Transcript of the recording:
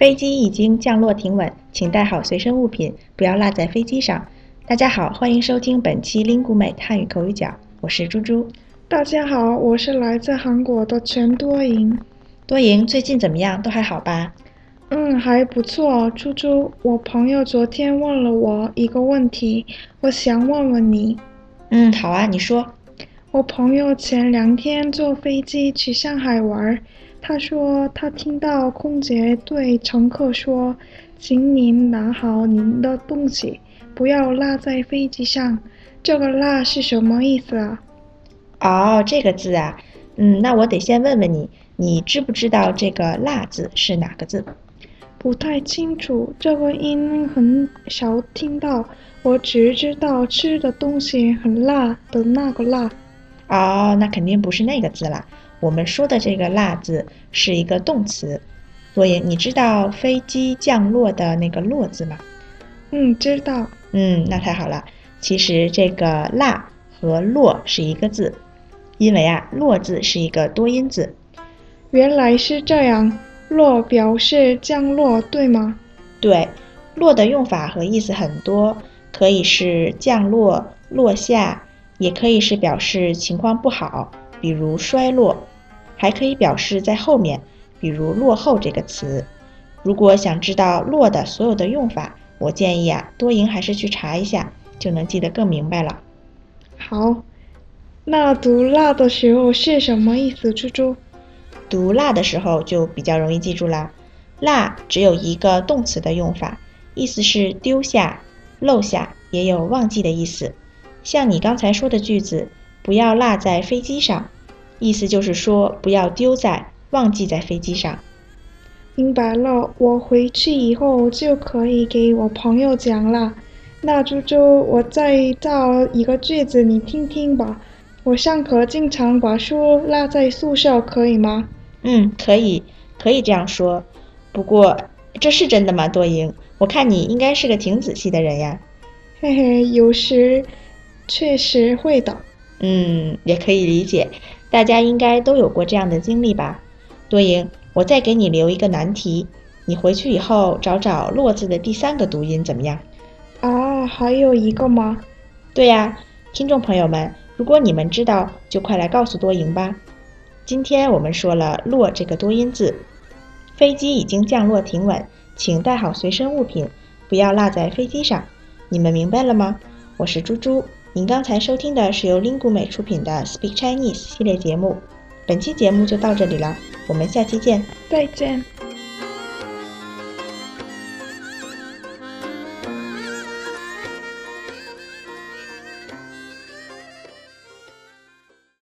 飞机已经降落停稳，请带好随身物品，不要落在飞机上。大家好，欢迎收听本期 Lingu 美汉语口语角，我是猪猪。大家好，我是来自韩国的全多赢。多赢最近怎么样？都还好吧？嗯，还不错。猪猪，我朋友昨天问了我一个问题，我想问问你。嗯，好啊，你说。我朋友前两天坐飞机去上海玩，他说他听到空姐对乘客说：“请您拿好您的东西，不要落在飞机上。”这个“落”是什么意思啊？哦，这个字啊，嗯，那我得先问问你，你知不知道这个“辣”字是哪个字？不太清楚，这个音很少听到，我只知道吃的东西很辣的那个“辣”。哦，那肯定不是那个字啦。我们说的这个“辣”字是一个动词。所以你知道飞机降落的那个“落”字吗？嗯，知道。嗯，那太好了。其实这个“辣”和“落”是一个字，因为啊，“落”字是一个多音字。原来是这样，“落”表示降落，对吗？对，“落”的用法和意思很多，可以是降落、落下。也可以是表示情况不好，比如衰落；还可以表示在后面，比如落后这个词。如果想知道“落”的所有的用法，我建议啊，多赢还是去查一下，就能记得更明白了。好，那读“辣”的时候是什么意思？猪猪，读“辣”的时候就比较容易记住啦。“辣”只有一个动词的用法，意思是丢下、漏下，也有忘记的意思。像你刚才说的句子，不要落在飞机上，意思就是说不要丢在、忘记在飞机上。明白了，我回去以后就可以给我朋友讲了。那猪猪，我再造一个句子，你听听吧。我上课经常把书落在宿舍，可以吗？嗯，可以，可以这样说。不过，这是真的吗？多赢，我看你应该是个挺仔细的人呀。嘿嘿，有时。确实会的，嗯，也可以理解，大家应该都有过这样的经历吧。多赢，我再给你留一个难题，你回去以后找找“落”字的第三个读音怎么样？啊，还有一个吗？对呀，听众朋友们，如果你们知道，就快来告诉多赢吧。今天我们说了“落”这个多音字，飞机已经降落停稳，请带好随身物品，不要落在飞机上。你们明白了吗？我是猪猪。您刚才收听的是由 Lingu 美出品的 Speak Chinese 系列节目，本期节目就到这里了，我们下期见，再见。